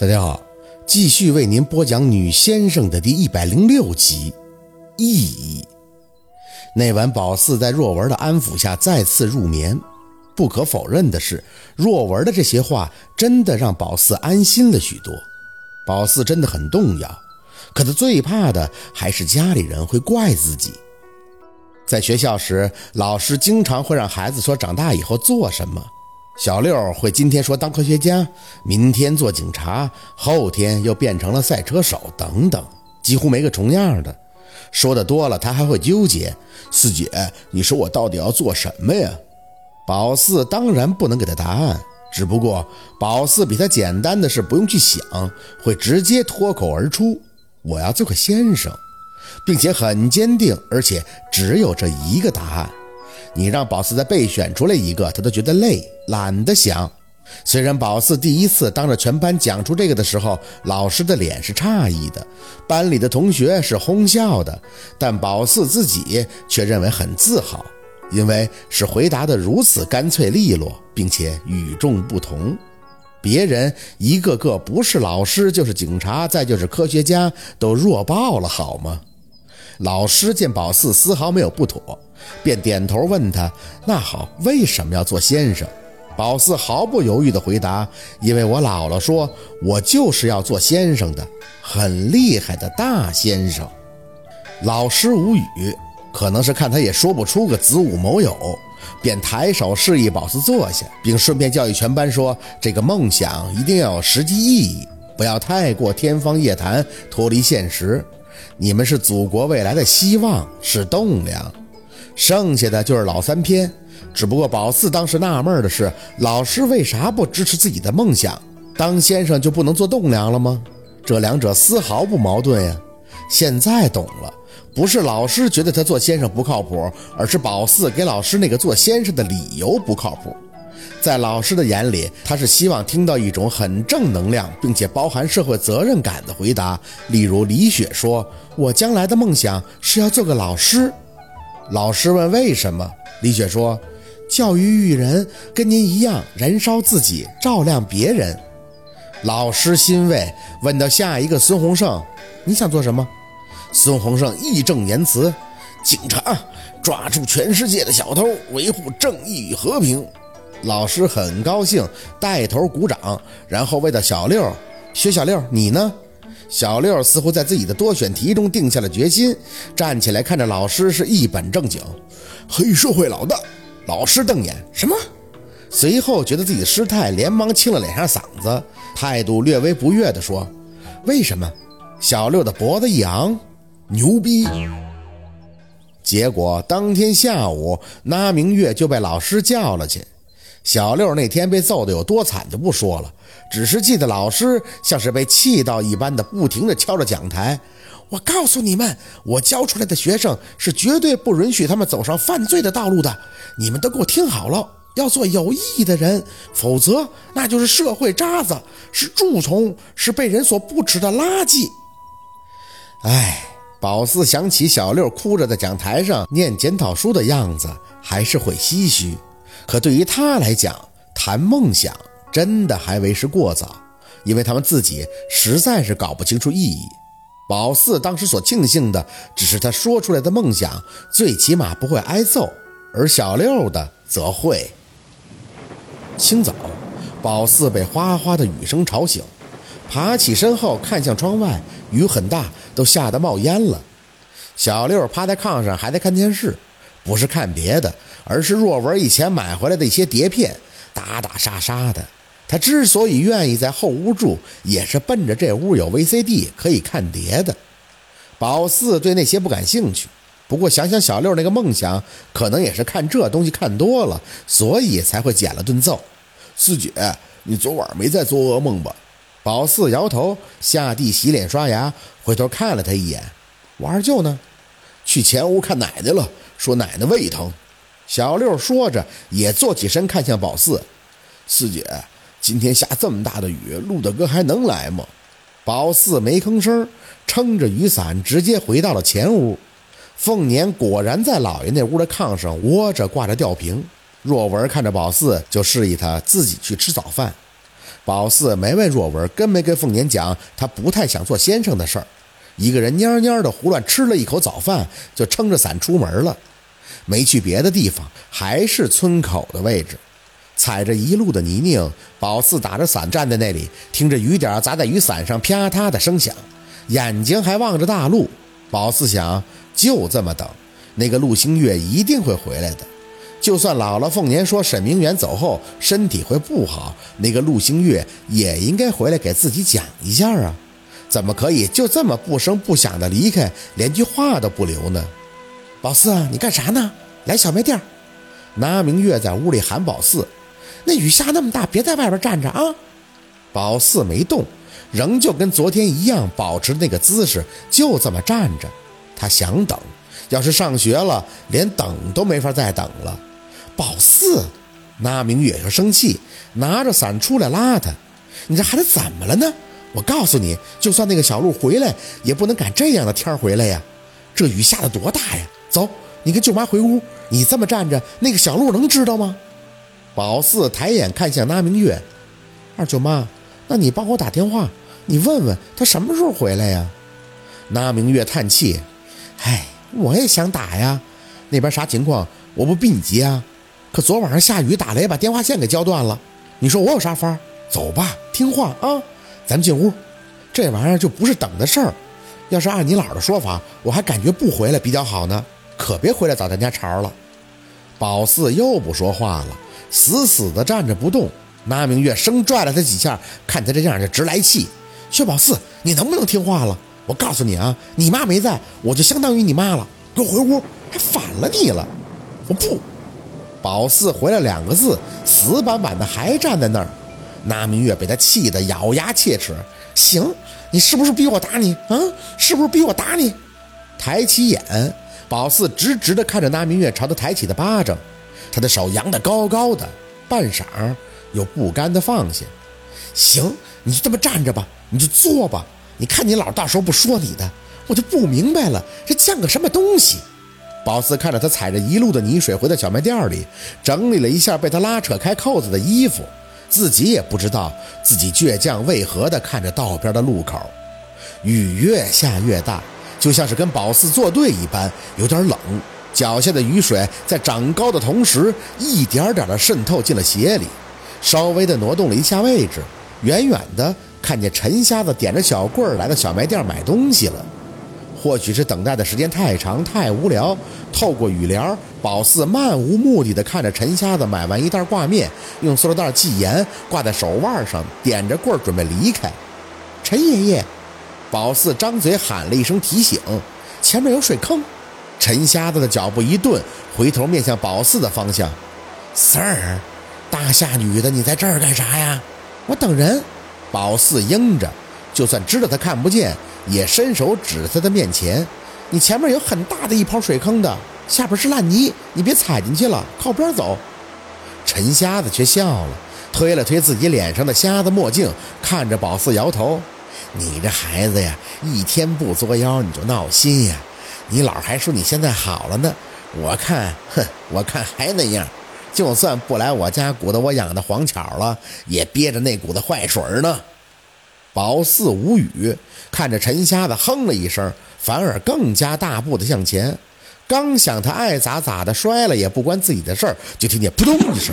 大家好，继续为您播讲《女先生》的第一百零六集。意义。那晚，宝四在若文的安抚下再次入眠。不可否认的是，若文的这些话真的让宝四安心了许多。宝四真的很动摇，可他最怕的还是家里人会怪自己。在学校时，老师经常会让孩子说长大以后做什么。小六会今天说当科学家，明天做警察，后天又变成了赛车手，等等，几乎没个重样的。说的多了，他还会纠结。四姐，你说我到底要做什么呀？宝四当然不能给他答案，只不过宝四比他简单的是不用去想，会直接脱口而出：“我要做个先生，并且很坚定，而且只有这一个答案。”你让宝四再备选出来一个，他都觉得累，懒得想。虽然宝四第一次当着全班讲出这个的时候，老师的脸是诧异的，班里的同学是哄笑的，但宝四自己却认为很自豪，因为是回答的如此干脆利落，并且与众不同。别人一个个不是老师就是警察，再就是科学家，都弱爆了，好吗？老师见宝四丝毫没有不妥。便点头问他：“那好，为什么要做先生？”宝四毫不犹豫地回答：“因为我姥姥说，我就是要做先生的，很厉害的大先生。”老师无语，可能是看他也说不出个子午卯酉，便抬手示意宝四坐下，并顺便教育全班说：“这个梦想一定要有实际意义，不要太过天方夜谭，脱离现实。你们是祖国未来的希望，是栋梁。”剩下的就是老三篇，只不过宝四当时纳闷的是，老师为啥不支持自己的梦想？当先生就不能做栋梁了吗？这两者丝毫不矛盾呀。现在懂了，不是老师觉得他做先生不靠谱，而是宝四给老师那个做先生的理由不靠谱。在老师的眼里，他是希望听到一种很正能量，并且包含社会责任感的回答，例如李雪说：“我将来的梦想是要做个老师。”老师问：“为什么？”李雪说：“教育育人，跟您一样，燃烧自己，照亮别人。”老师欣慰，问到下一个孙洪胜：“你想做什么？”孙洪胜义正言辞：“警察，抓住全世界的小偷，维护正义与和平。”老师很高兴，带头鼓掌，然后问到小六：“薛小六，你呢？”小六似乎在自己的多选题中定下了决心，站起来看着老师是一本正经。黑社会老大，老师瞪眼，什么？随后觉得自己失态，连忙清了脸上嗓子，态度略微不悦地说：“为什么？”小六的脖子一昂，牛逼。结果当天下午，那明月就被老师叫了去。小六那天被揍得有多惨就不说了，只是记得老师像是被气到一般的，不停地敲着讲台。我告诉你们，我教出来的学生是绝对不允许他们走上犯罪的道路的。你们都给我听好了，要做有意义的人，否则那就是社会渣子，是蛀虫，是被人所不耻的垃圾。哎，宝四想起小六哭着在讲台上念检讨书的样子，还是会唏嘘。可对于他来讲，谈梦想真的还为时过早，因为他们自己实在是搞不清楚意义。宝四当时所庆幸的，只是他说出来的梦想最起码不会挨揍，而小六的则会。清早，宝四被哗哗的雨声吵醒，爬起身后看向窗外，雨很大，都吓得冒烟了。小六趴在炕上还在看电视，不是看别的。而是若文以前买回来的一些碟片，打打杀杀的。他之所以愿意在后屋住，也是奔着这屋有 VCD 可以看碟的。宝四对那些不感兴趣，不过想想小六那个梦想，可能也是看这东西看多了，所以才会捡了顿揍。四姐，你昨晚没在做噩梦吧？宝四摇头，下地洗脸刷牙，回头看了他一眼。我二舅呢？去前屋看奶奶了，说奶奶胃疼。小六说着，也坐起身看向宝四：“四姐，今天下这么大的雨，陆大哥还能来吗？”宝四没吭声，撑着雨伞直接回到了前屋。凤年果然在老爷那屋的炕上窝着，挂着吊瓶。若文看着宝四，就示意他自己去吃早饭。宝四没问若文，跟没跟凤年讲，他不太想做先生的事儿。一个人蔫蔫的胡乱吃了一口早饭，就撑着伞出门了，没去别的地方，还是村口的位置，踩着一路的泥泞。宝四打着伞站在那里，听着雨点砸在雨伞上啪嗒的声响，眼睛还望着大路。宝四想，就这么等，那个陆星月一定会回来的。就算姥姥凤年说沈明远走后身体会不好，那个陆星月也应该回来给自己讲一下啊。怎么可以就这么不声不响的离开，连句话都不留呢？宝四，你干啥呢？来小卖店。拿明月在屋里喊宝四：“那雨下那么大，别在外边站着啊！”宝四没动，仍旧跟昨天一样，保持那个姿势，就这么站着。他想等，要是上学了，连等都没法再等了。宝四，拿明月又生气，拿着伞出来拉他：“你这孩子怎么了呢？”我告诉你，就算那个小鹿回来，也不能赶这样的天回来呀！这雨下的多大呀！走，你跟舅妈回屋。你这么站着，那个小鹿能知道吗？宝四抬眼看向那明月，二舅妈，那你帮我打电话，你问问他什么时候回来呀？那明月叹气，唉，我也想打呀，那边啥情况？我不比你急啊！可昨晚上下雨打雷，把电话线给浇断了。你说我有啥法？走吧，听话啊！咱们进屋，这玩意儿就不是等的事儿。要是按你姥的说法，我还感觉不回来比较好呢。可别回来找咱家茬了。宝四又不说话了，死死的站着不动。那明月生拽了他几下，看他这样就直来气。薛宝四，你能不能听话了？我告诉你啊，你妈没在，我就相当于你妈了。给我回屋，还反了你了。我不。宝四回了两个字，死板板的还站在那儿。那明月被他气得咬牙切齿。行，你是不是逼我打你？啊，是不是逼我打你？抬起眼，宝四直直地看着那明月朝他抬起的巴掌，他的手扬得高高的，半晌又不甘地放下。行，你就这么站着吧，你就坐吧。你看你老到时候不说你的，我就不明白了，这像个什么东西？宝四看着他踩着一路的泥水回到小卖店里，整理了一下被他拉扯开扣子的衣服。自己也不知道自己倔强为何的看着道边的路口，雨越下越大，就像是跟宝四作对一般，有点冷。脚下的雨水在长高的同时，一点点的渗透进了鞋里。稍微的挪动了一下位置，远远的看见陈瞎子点着小棍儿来到小卖店买东西了。或许是等待的时间太长太无聊，透过雨帘，宝四漫无目的的看着陈瞎子买完一袋挂面，用塑料袋系严，挂在手腕上，点着棍儿准备离开。陈爷爷，宝四张嘴喊了一声提醒，前面有水坑。陈瞎子的脚步一顿，回头面向宝四的方向。四儿，大夏女的，你在这儿干啥呀？我等人。宝四应着，就算知道他看不见。也伸手指在他面前，你前面有很大的一泡水坑的，下边是烂泥，你别踩进去了，靠边走。陈瞎子却笑了，推了推自己脸上的瞎子墨镜，看着宝四摇头：“你这孩子呀，一天不作妖你就闹心呀。你姥还说你现在好了呢，我看，哼，我看还那样。就算不来我家鼓捣我养的黄巧了，也憋着那股子坏水呢。”宝四无语，看着陈瞎子哼了一声，反而更加大步的向前。刚想他爱咋咋的摔了也不关自己的事儿，就听见扑通一声，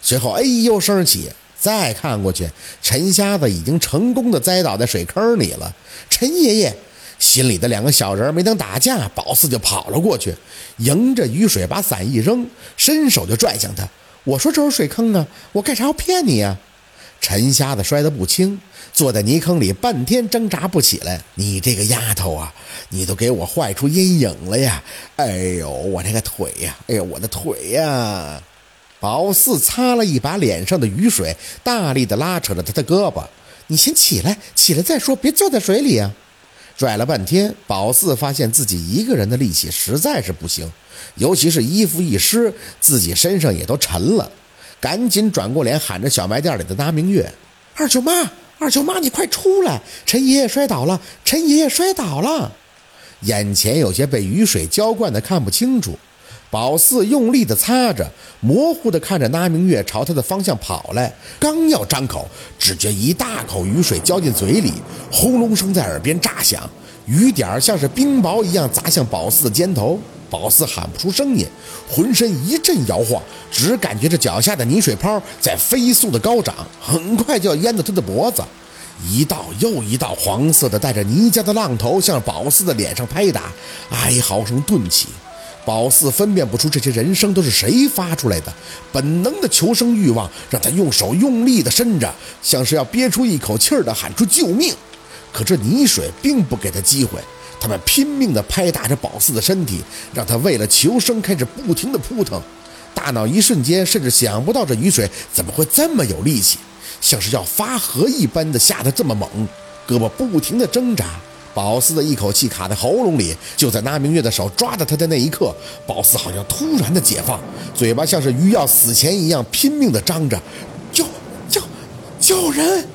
随后哎呦声起。再看过去，陈瞎子已经成功的栽倒在水坑里了。陈爷爷心里的两个小人没等打架，宝四就跑了过去，迎着雨水把伞一扔，伸手就拽向他。我说这是水坑啊，我干啥要骗你呀？陈瞎子摔得不轻，坐在泥坑里半天挣扎不起来。你这个丫头啊，你都给我坏出阴影了呀！哎呦，我这个腿呀，哎呦，我的腿呀！宝四擦了一把脸上的雨水，大力地拉扯着他的胳膊：“你先起来，起来再说，别坐在水里啊！”拽了半天，宝四发现自己一个人的力气实在是不行，尤其是衣服一湿，自己身上也都沉了。赶紧转过脸，喊着小卖店里的拿明月：“二舅妈，二舅妈，你快出来！陈爷爷摔倒了，陈爷爷摔倒了！”眼前有些被雨水浇灌的看不清楚，宝四用力地擦着，模糊地看着那明月朝他的方向跑来，刚要张口，只觉一大口雨水浇进嘴里，轰隆声在耳边炸响，雨点儿像是冰雹一样砸向宝四的肩头。宝四喊不出声音，浑身一阵摇晃，只感觉着脚下的泥水泡在飞速的高涨，很快就要淹到他的脖子。一道又一道黄色的带着泥浆的浪头向宝四的脸上拍打，哀嚎声顿起。宝四分辨不出这些人声都是谁发出来的，本能的求生欲望让他用手用力的伸着，像是要憋出一口气儿的喊出救命。可这泥水并不给他机会，他们拼命地拍打着宝四的身体，让他为了求生开始不停地扑腾。大脑一瞬间甚至想不到这雨水怎么会这么有力气，像是要发河一般的下得这么猛，胳膊不停地挣扎。宝四的一口气卡在喉咙里，就在那明月的手抓着他的那一刻，宝四好像突然的解放，嘴巴像是鱼要死前一样拼命的张着，救救救人！